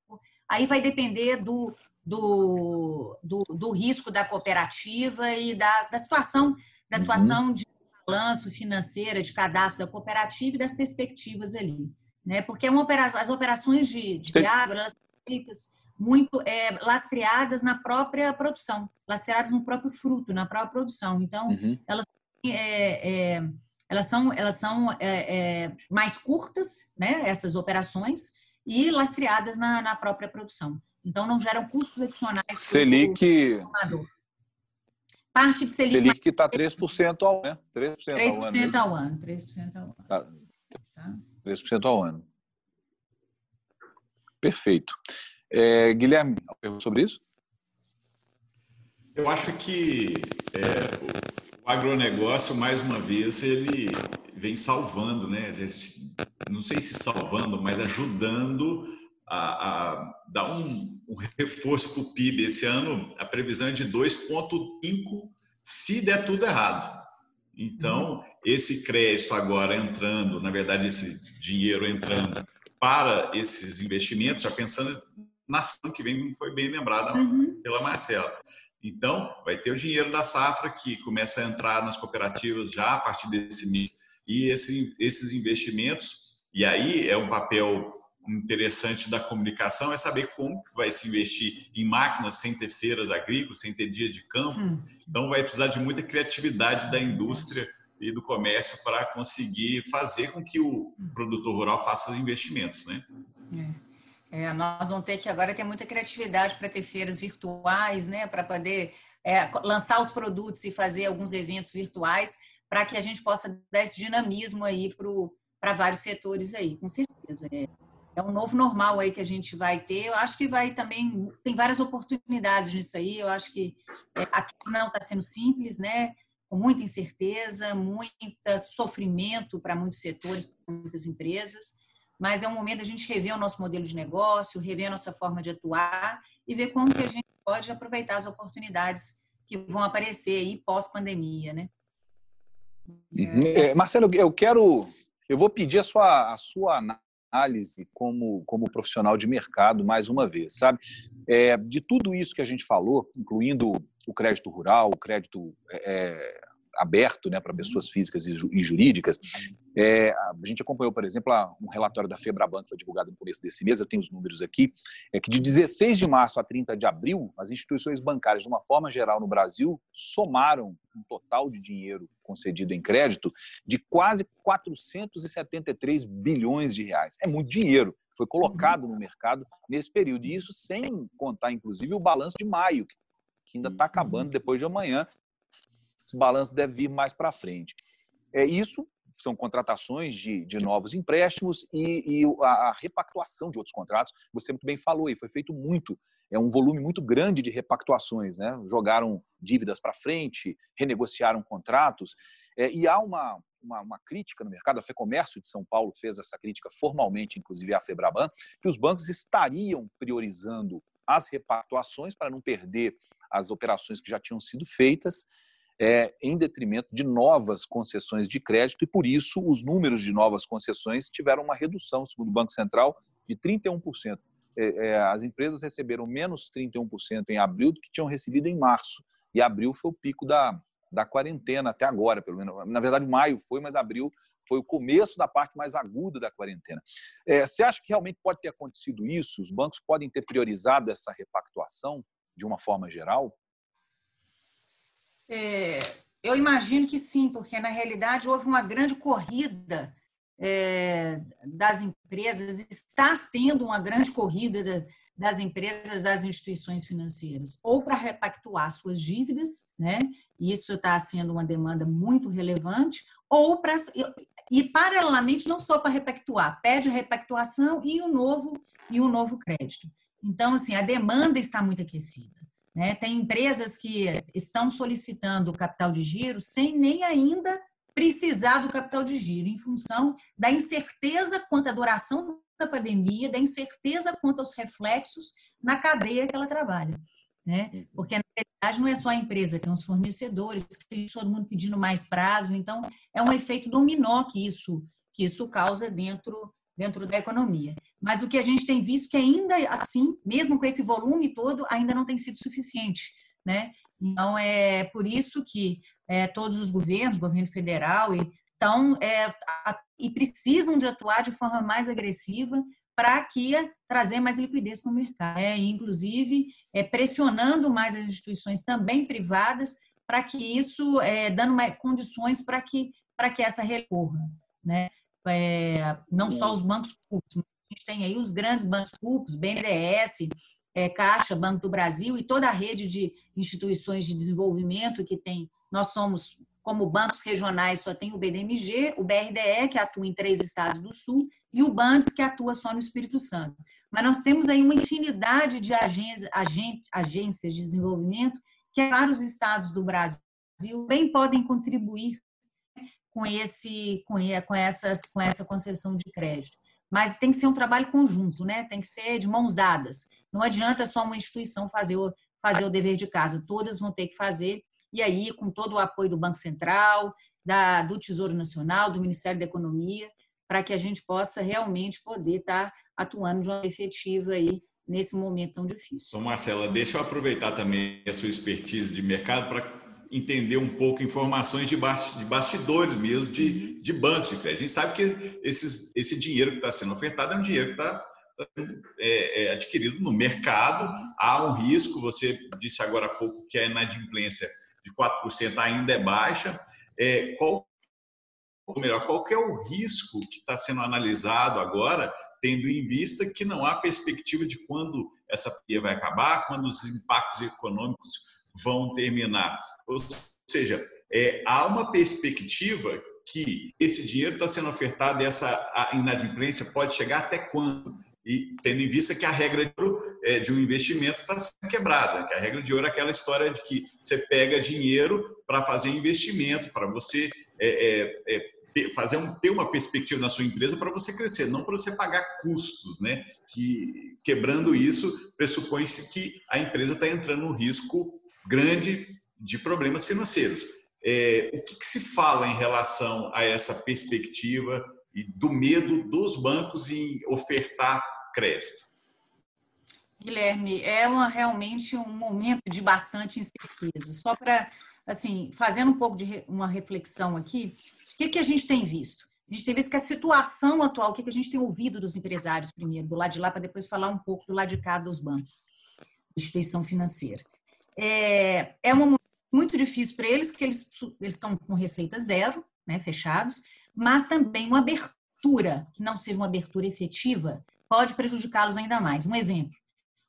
Aí vai depender do, do, do, do risco da cooperativa e da, da situação, da uhum. situação uhum. de balanço financeira, de cadastro da cooperativa e das perspectivas ali né? Porque é operação, as operações de, de agro elas são feitas muito é, lastreadas na própria produção, lastreadas no próprio fruto, na própria produção. Então, uhum. elas, é, é, elas são, elas são é, é, mais curtas, né? Essas operações e lastreadas na, na própria produção. Então, não geram custos adicionais. Selic. Parte de Selic. Selic está 3% ao, né? 3%, 3% ao ano. 3% ao ano. 3% ao ano. Tá. tá? 3% ao ano. Perfeito. É, Guilherme, sobre isso? Eu acho que é, o agronegócio, mais uma vez, ele vem salvando, né? Não sei se salvando, mas ajudando a, a dar um, um reforço para o PIB. Esse ano, a previsão é de 2,5% se der tudo errado. Então, uhum. esse crédito agora entrando, na verdade, esse dinheiro entrando para esses investimentos, já pensando na ação que vem, foi bem lembrada uhum. pela Marcela. Então, vai ter o dinheiro da safra que começa a entrar nas cooperativas já a partir desse mês. E esse, esses investimentos, e aí é um papel interessante da comunicação é saber como que vai se investir em máquinas sem ter feiras agrícolas, sem ter dias de campo. Hum. Então vai precisar de muita criatividade da indústria e do comércio para conseguir fazer com que o produtor rural faça os investimentos, né? É. É, nós vamos ter que agora ter muita criatividade para ter feiras virtuais, né? Para poder é, lançar os produtos e fazer alguns eventos virtuais para que a gente possa dar esse dinamismo aí para vários setores aí, com certeza. É é um novo normal aí que a gente vai ter. Eu acho que vai também tem várias oportunidades nisso aí. Eu acho que é, a não está sendo simples, né? Com muita incerteza, muito sofrimento para muitos setores, para muitas empresas. Mas é um momento a gente rever o nosso modelo de negócio, rever a nossa forma de atuar e ver como que a gente pode aproveitar as oportunidades que vão aparecer aí pós-pandemia, né? Uhum. É, Marcelo, eu quero, eu vou pedir a sua, a sua análise como, como profissional de mercado, mais uma vez, sabe? É, de tudo isso que a gente falou, incluindo o crédito rural, o crédito é, aberto né, para uhum. pessoas físicas e jurídicas. É, a gente acompanhou, por exemplo, um relatório da Febraban que foi divulgado no começo desse mês, eu tenho os números aqui, é que de 16 de março a 30 de abril, as instituições bancárias, de uma forma geral no Brasil, somaram um total de dinheiro concedido em crédito de quase 473 bilhões de reais. É muito dinheiro foi colocado no mercado nesse período. E isso sem contar, inclusive, o balanço de maio, que ainda está acabando depois de amanhã, esse balanço deve vir mais para frente. É, isso são contratações de, de novos empréstimos e, e a, a, repactuação de outros contratos. Você muito bem falou, e foi feito muito, é um volume muito grande de repactuações. Né? Jogaram dívidas para frente, renegociaram contratos. É, e há uma, uma, uma, crítica no mercado, a FEComércio de São Paulo fez essa crítica formalmente, inclusive a FEBRABAN, que os bancos estariam priorizando as repactuações para não perder as operações que já tinham sido feitas é, em detrimento de novas concessões de crédito, e por isso os números de novas concessões tiveram uma redução, segundo o Banco Central, de 31%. É, é, as empresas receberam menos 31% em abril do que tinham recebido em março, e abril foi o pico da, da quarentena até agora, pelo menos. Na verdade, maio foi, mas abril foi o começo da parte mais aguda da quarentena. É, você acha que realmente pode ter acontecido isso? Os bancos podem ter priorizado essa repactuação de uma forma geral? É, eu imagino que sim, porque na realidade houve uma grande corrida é, das empresas, está tendo uma grande corrida das empresas às instituições financeiras, ou para repactuar suas dívidas, né? Isso está sendo uma demanda muito relevante, ou para e paralelamente não só para repactuar, pede repactuação e o novo e o novo crédito. Então, assim, a demanda está muito aquecida. Né? Tem empresas que estão solicitando o capital de giro sem nem ainda precisar do capital de giro, em função da incerteza quanto à duração da pandemia, da incerteza quanto aos reflexos na cadeia que ela trabalha. Né? Uhum. Porque, na verdade, não é só a empresa, tem os fornecedores, tem todo mundo pedindo mais prazo, então é um efeito dominó que isso, que isso causa dentro, dentro da economia. Mas o que a gente tem visto que ainda assim, mesmo com esse volume todo, ainda não tem sido suficiente, né? Então é por isso que é, todos os governos, governo federal, e, estão é, a, e precisam de atuar de forma mais agressiva para que trazer mais liquidez para o mercado, é, inclusive é, pressionando mais as instituições também privadas para que isso é, dando mais condições para que para que essa recorra, né? É, não só os bancos públicos, gente tem aí os grandes bancos públicos, BNDES, é, Caixa, Banco do Brasil e toda a rede de instituições de desenvolvimento que tem. Nós somos, como bancos regionais, só tem o BDMG, o BRDE, que atua em três estados do Sul, e o BANDES, que atua só no Espírito Santo. Mas nós temos aí uma infinidade de agências, agências de desenvolvimento que vários estados do Brasil bem podem contribuir com esse com, com essas com essa concessão de crédito mas tem que ser um trabalho conjunto, né? Tem que ser de mãos dadas. Não adianta só uma instituição fazer o, fazer o dever de casa, todas vão ter que fazer, e aí, com todo o apoio do Banco Central, da, do Tesouro Nacional, do Ministério da Economia, para que a gente possa realmente poder estar tá atuando de uma efetiva aí nesse momento tão difícil. Marcela, deixa eu aproveitar também a sua expertise de mercado para entender um pouco informações de, bastidores mesmo de, uhum. de bancos de crédito. A gente sabe que esses, esse dinheiro que está sendo ofertado é um dinheiro que está tá é, é, adquirido no mercado, há um risco, você disse agora há pouco que a inadimplência de 4% ainda é baixa. É, qual, ou melhor, qual é o risco que está sendo analisado agora, tendo em vista que não há perspectiva de quando essa pandemia vai acabar, quando os impactos econômicos vão terminar. Ou seja, é, há uma perspectiva que esse dinheiro está sendo ofertado e essa inadimplência pode chegar até quando? E tendo em vista que a regra de, é, de um investimento está sendo quebrada, que a regra de ouro é aquela história de que você pega dinheiro para fazer investimento, para você é, é, é fazer um, ter uma perspectiva na sua empresa para você crescer, não para você pagar custos, né? Que quebrando isso pressupõe-se que a empresa está entrando no risco grande de problemas financeiros. É, o que, que, se fala em relação a essa perspectiva e do medo dos bancos em ofertar crédito? Guilherme, é uma, realmente um momento de bastante incerteza. Só para, assim, fazendo um pouco de uma reflexão aqui, o que, que a gente tem visto? A gente tem visto que a situação atual, o que, que a gente tem ouvido dos empresários primeiro, do lado de lá, para depois falar um pouco do lado de cá dos bancos, instituição financeira é, é um muito difícil para eles, que eles, eles estão com receita zero, né, fechados, mas também uma abertura, que não seja uma abertura efetiva, pode prejudicá-los ainda mais. Um exemplo,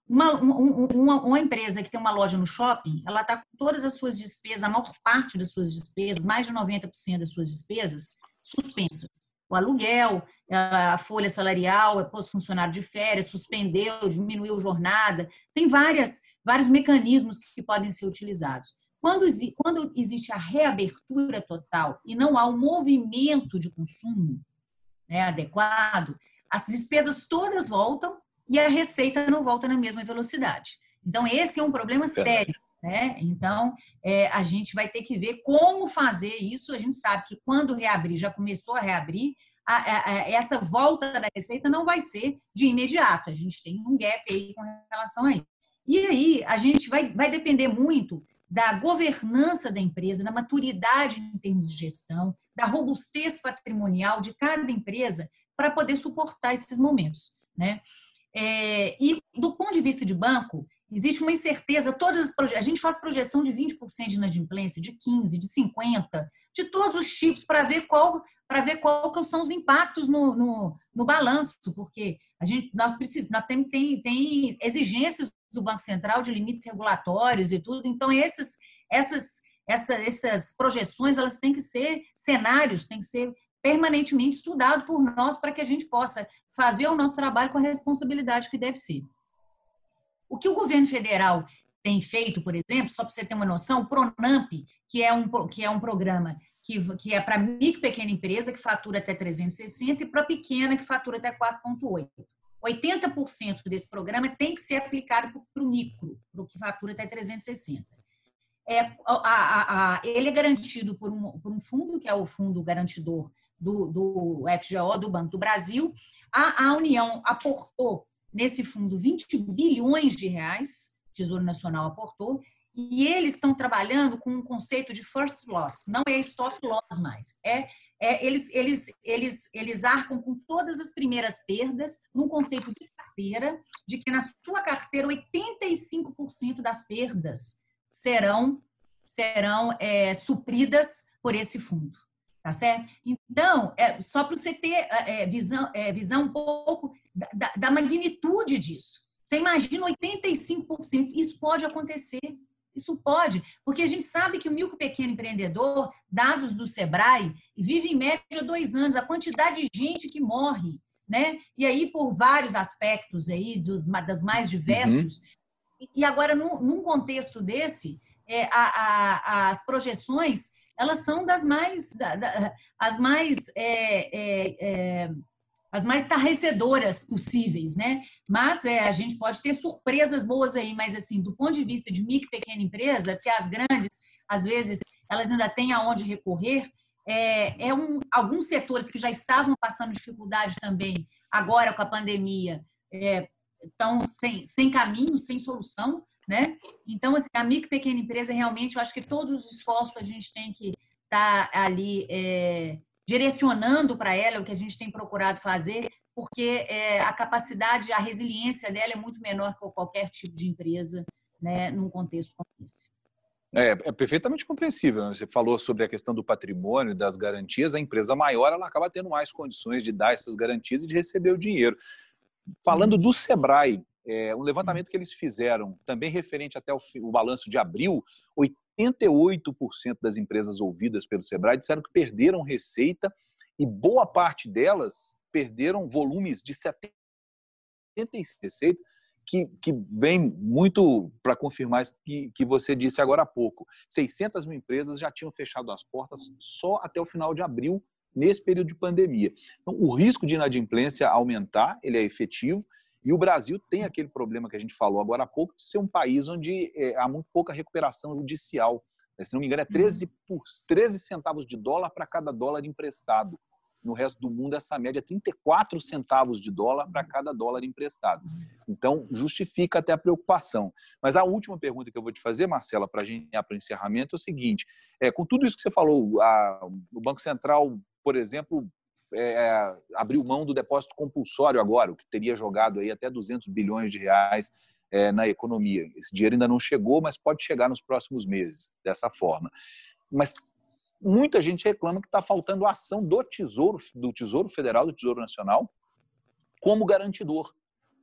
uma, uma, uma, empresa que tem uma loja no shopping, ela está com todas as suas despesas, a maior parte das suas despesas, mais de 90% das suas despesas, suspensas. O aluguel, a folha salarial, é posto funcionário de férias, suspendeu, diminuiu jornada. Tem várias, vários mecanismos que podem ser utilizados. Quando, quando existe a reabertura total e não há um movimento de consumo né, adequado, as despesas todas voltam e a receita não volta na mesma velocidade. Então, esse é um problema sério. Né? Então, é, a gente vai ter que ver como fazer isso. A gente sabe que quando reabrir, já começou a reabrir, a, a, a, essa volta da receita não vai ser de imediato. A gente tem um gap aí com relação a isso. E aí, a gente vai, vai depender muito da governança da empresa, da maturidade em termos de gestão, da robustez patrimonial de cada empresa para poder suportar esses momentos. Né? É, e do ponto de vista de banco, existe uma incerteza, todas as a gente faz projeção de 20% de inadimplência, de 15, de 50, de todos os tipos para ver qual para ver que são os impactos no, no, no balanço, porque a gente nós precisamos, nós tem, tem, tem exigências do Banco Central de limites regulatórios e tudo. Então, esses, essas, essa, essas projeções elas têm que ser cenários, têm que ser permanentemente estudado por nós para que a gente possa fazer o nosso trabalho com a responsabilidade que deve ser. O que o governo federal tem feito, por exemplo, só para você ter uma noção, o Pronamp, que é um, que é um programa que, que é para micro e pequena empresa, que fatura até 360, e para pequena, que fatura até 4,8. 80% desse programa tem que ser aplicado para o micro, para o que fatura até 360. É, a, a, a, ele é garantido por um, por um, fundo, que é o fundo garantidor do, do FGO, do Banco do Brasil. A, União aportou nesse fundo 20 bilhões de reais, Tesouro Nacional aportou, e eles estão trabalhando com um conceito de first loss, não é stop loss mais, é é, eles, eles, eles, eles arcam com todas as primeiras perdas num conceito de carteira, de que na sua carteira 85% das perdas serão, serão é, supridas por esse fundo. Tá certo? Então, é, só para você ter é, é, visão, é, visão um pouco da, da magnitude disso. Você imagina 85%, isso pode acontecer isso pode, porque a gente sabe que o micro pequeno empreendedor, dados do Sebrae, vive em média dois anos, a quantidade de gente que morre, né? E aí, por vários aspectos aí, dos, dos mais diversos. Uhum. E agora, num, num contexto desse, é, a, a, as projeções, elas são das mais, da, da, as mais é, é, é as mais estarrecedoras possíveis, né? Mas é, a gente pode ter surpresas boas aí, mas assim, do ponto de vista de micro e pequena empresa, que as grandes, às vezes, elas ainda têm aonde recorrer, é, é um, alguns setores que já estavam passando dificuldade também, agora com a pandemia, é, estão sem, sem caminho, sem solução, né? Então, assim, a micro e pequena empresa, realmente, eu acho que todos os esforços a gente tem que estar tá ali é, direcionando para ela o que a gente tem procurado fazer, porque é, a capacidade, a resiliência dela é muito menor que qualquer tipo de empresa, né, num contexto como esse. É, é, perfeitamente compreensível. Né? Você falou sobre a questão do patrimônio, das garantias. A empresa maior ela acaba tendo mais condições de dar essas garantias e de receber o dinheiro. Falando do Sebrae, é, um levantamento que eles fizeram, também referente até o, o balanço de abril, 88% das empresas ouvidas pelo Sebrae disseram que perderam receita e boa parte delas perderam volumes de 76 receita, que, que vem muito para confirmar isso que, que você disse agora há pouco. 600 mil empresas já tinham fechado as portas só até o final de abril, nesse período de pandemia. Então, o risco de inadimplência aumentar, ele é efetivo, e o Brasil tem aquele problema que a gente falou agora há pouco, de ser um país onde é, há muito pouca recuperação judicial. É, se não me engano, é 13, por, 13 centavos de dólar para cada dólar emprestado. No resto do mundo, essa média é 34 centavos de dólar para cada dólar emprestado. Então, justifica até a preocupação. Mas a última pergunta que eu vou te fazer, Marcela, para a gente ir para o encerramento, é o seguinte: é, com tudo isso que você falou, a, o Banco Central, por exemplo, é, abriu mão do depósito compulsório agora, o que teria jogado aí até 200 bilhões de reais é, na economia. Esse dinheiro ainda não chegou, mas pode chegar nos próximos meses, dessa forma. Mas muita gente reclama que está faltando ação do Tesouro, do Tesouro Federal, do Tesouro Nacional, como garantidor,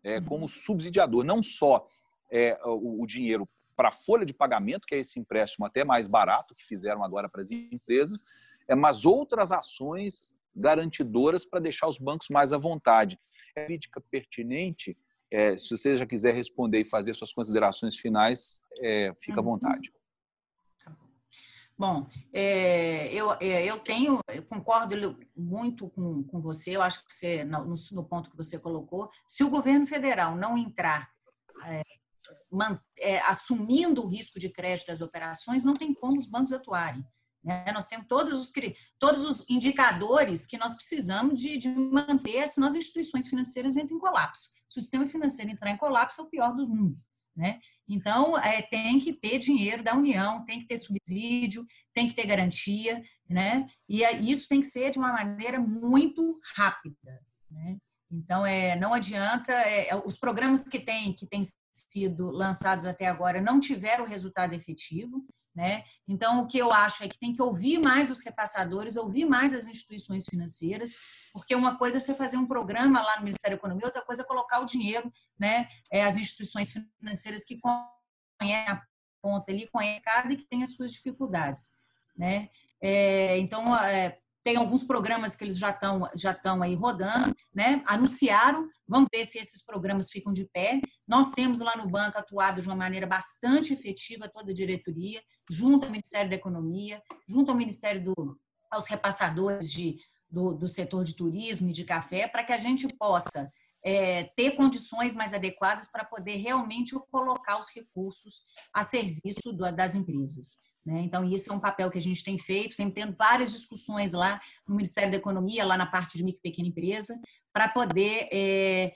é, uhum. como subsidiador, não só é, o, o dinheiro para a folha de pagamento, que é esse empréstimo até mais barato que fizeram agora para as empresas, é, mas outras ações garantidoras para deixar os bancos mais à vontade. É crítica pertinente. É, se você já quiser responder e fazer suas considerações finais, é, fica à uhum. vontade. Bom, é, eu, é, eu tenho, eu concordo muito com, com você, eu acho que você, no, no ponto que você colocou, se o governo federal não entrar é, man, é, assumindo o risco de crédito das operações, não tem como os bancos atuarem. Né? Nós temos todos os, todos os indicadores que nós precisamos de, de manter, senão as instituições financeiras entram em colapso. Se o sistema financeiro entrar em colapso, é o pior dos mundos. Né? Então, é, tem que ter dinheiro da União, tem que ter subsídio, tem que ter garantia, né? e isso tem que ser de uma maneira muito rápida. Né? Então, é, não adianta, é, é os programas que têm que têm sido lançados até agora não tiveram resultado efetivo, né? Então, o que eu acho é que tem que ouvir mais os repassadores, ouvir mais as instituições financeiras, porque uma coisa é você fazer um programa lá no Ministério da Economia, outra coisa é colocar o dinheiro, né? É, as instituições financeiras que conhecem a ponta ali, conhecem cada e que têm as suas dificuldades, né? É, então, é, tem alguns programas que eles já estão já estão aí rodando, né? Anunciaram, vamos ver se esses programas ficam de pé. Nós temos lá no banco atuado de uma maneira bastante efetiva toda a diretoria, junto ao Ministério da Economia, junto ao Ministério do aos repassadores de do, do setor de turismo e de café, para que a gente possa é, ter condições mais adequadas para poder realmente colocar os recursos a serviço do, das empresas. Né? Então, isso é um papel que a gente tem feito, tem tendo várias discussões lá no Ministério da Economia, lá na parte de micro e pequena empresa, para poder é,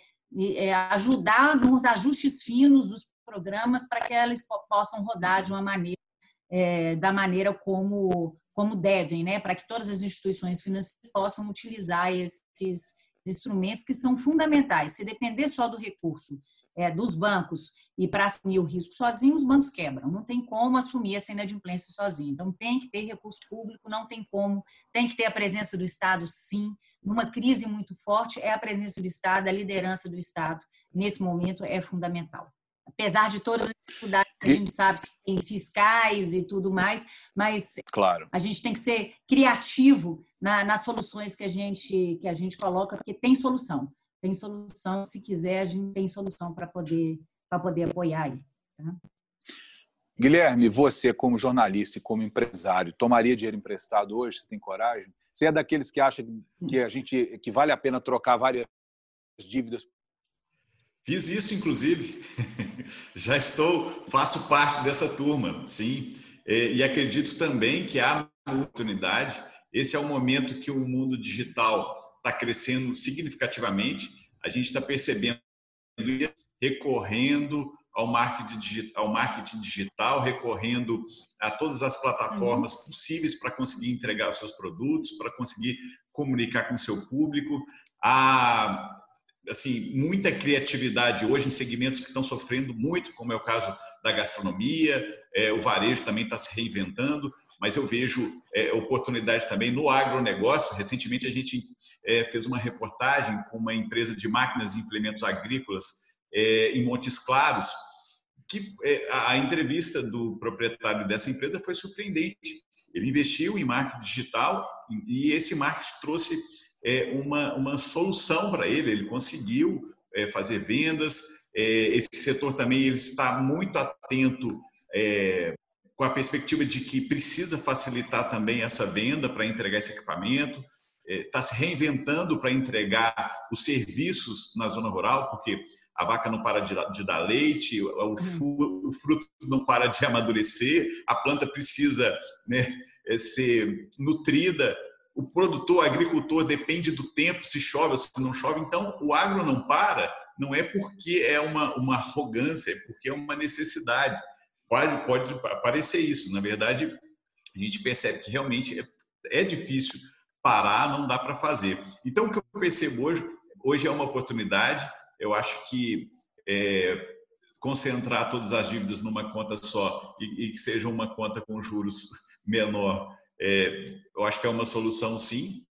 é, ajudar nos ajustes finos dos programas para que elas possam rodar de uma maneira, é, da maneira como como devem, né, para que todas as instituições financeiras possam utilizar esses instrumentos que são fundamentais. Se depender só do recurso é, dos bancos e para assumir o risco sozinho, os bancos quebram. Não tem como assumir essa inadimplência sozinho. Então, tem que ter recurso público, não tem como. Tem que ter a presença do Estado, sim. Numa crise muito forte, é a presença do Estado, a liderança do Estado, nesse momento, é fundamental apesar de todas as dificuldades que a gente sabe que tem fiscais e tudo mais, mas claro. a gente tem que ser criativo na, nas soluções que a gente que a gente coloca, porque tem solução, tem solução. Se quiser, a gente tem solução para poder para poder apoiar aí. Tá? Guilherme, você como jornalista e como empresário, tomaria dinheiro emprestado hoje? Você tem coragem? Você é daqueles que acha que a gente que vale a pena trocar várias dívidas Fiz isso, inclusive. Já estou, faço parte dessa turma, sim. E acredito também que há uma oportunidade. Esse é o momento que o mundo digital está crescendo significativamente. A gente está percebendo recorrendo ao marketing, ao marketing digital, recorrendo a todas as plataformas uhum. possíveis para conseguir entregar os seus produtos, para conseguir comunicar com o seu público. A assim, muita criatividade hoje em segmentos que estão sofrendo muito, como é o caso da gastronomia, é, o varejo também está se reinventando, mas eu vejo é, oportunidade também no agronegócio. Recentemente a gente é, fez uma reportagem com uma empresa de máquinas e implementos agrícolas é, em Montes Claros, que é, a entrevista do proprietário dessa empresa foi surpreendente. Ele investiu em marketing digital e esse marketing trouxe é, uma, uma solução para ele, ele conseguiu é, fazer vendas, esse setor também ele está muito atento com a perspectiva de que precisa facilitar também essa venda para entregar esse equipamento, está é, se reinventando para entregar os serviços na zona rural, porque a vaca não para de, dar leite, o, o, fruto não para de amadurecer, a planta precisa né, é, ser nutrida o produtor, o agricultor depende do tempo, se chove ou se não chove. Então, o agro não para, não é porque é uma, uma arrogância, é porque é uma necessidade. Pode, pode parecer isso. Na verdade, a gente percebe que realmente é, é difícil parar, não dá para fazer. Então, o que eu percebo hoje, hoje é uma oportunidade. Eu acho que é, concentrar todas as dívidas numa conta só e, e que seja uma conta com juros menor é, eu acho que é uma solução, sim,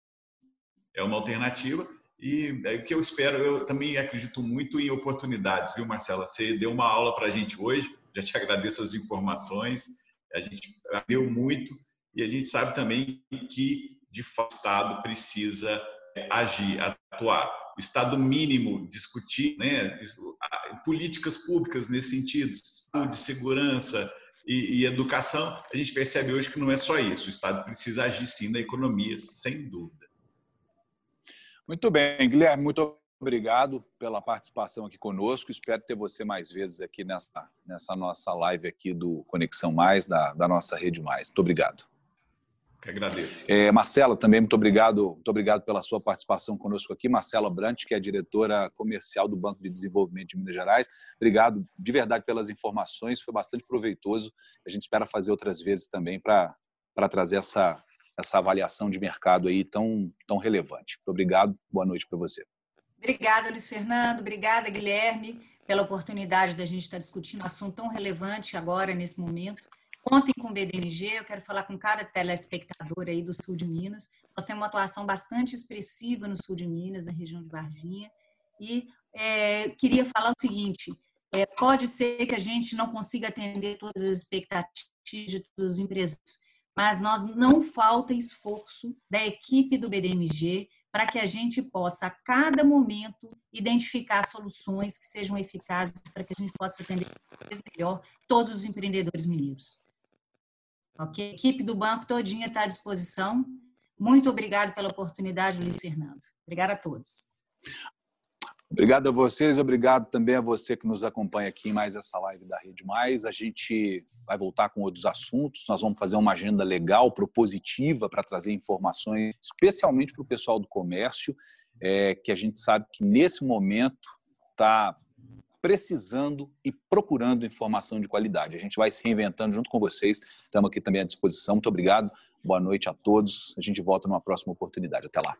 é uma alternativa. E é, o que eu espero, eu também acredito muito em oportunidades, viu, Marcela? Você deu uma aula para a gente hoje, já te agradeço as informações, a gente deu muito e a gente sabe também que de fato, o Estado precisa é, agir, atuar. O Estado mínimo discutir né, políticas públicas nesse sentido, saúde, segurança e, e educação, a gente percebe hoje que não é só isso. O Estado precisa agir sim na economia, sem dúvida. Muito bem, Guilherme, muito obrigado pela participação aqui conosco. Espero ter você mais vezes aqui nessa, nessa nossa live aqui do Conexão Mais, da, da nossa Rede Mais. Muito obrigado. Que agradeço. É, Marcela, também muito obrigado, muito obrigado pela sua participação conosco aqui. Marcela Brant, que é diretora comercial do Banco de Desenvolvimento de Minas Gerais. Obrigado de verdade pelas informações, foi bastante proveitoso. A gente espera fazer outras vezes também para trazer essa, essa avaliação de mercado aí tão, tão relevante. Muito obrigado, boa noite para você. Obrigada, Luiz Fernando. Obrigada, Guilherme, pela oportunidade da gente estar discutindo um assunto tão relevante agora, nesse momento. Contem com o BDMG, eu quero falar com cada telespectador aí do sul de Minas. Nós temos uma atuação bastante expressiva no sul de Minas, na região de Varginha. E é, queria falar o seguinte: é, pode ser que a gente não consiga atender todas as expectativas de todos os empresários, mas nós não falta esforço da equipe do BDMG para que a gente possa, a cada momento, identificar soluções que sejam eficazes para que a gente possa atender melhor todos os empreendedores mineiros. Ok? A equipe do banco todinha está à disposição. Muito obrigado pela oportunidade, Luiz Fernando. Obrigada a todos. Obrigado a vocês, obrigado também a você que nos acompanha aqui em mais essa live da Rede Mais. A gente vai voltar com outros assuntos, nós vamos fazer uma agenda legal, propositiva, para trazer informações, especialmente para o pessoal do comércio, é, que a gente sabe que nesse momento está precisando e procurando informação de qualidade. A gente vai se reinventando junto com vocês. Estamos aqui também à disposição. Muito obrigado. Boa noite a todos. A gente volta numa próxima oportunidade. Até lá.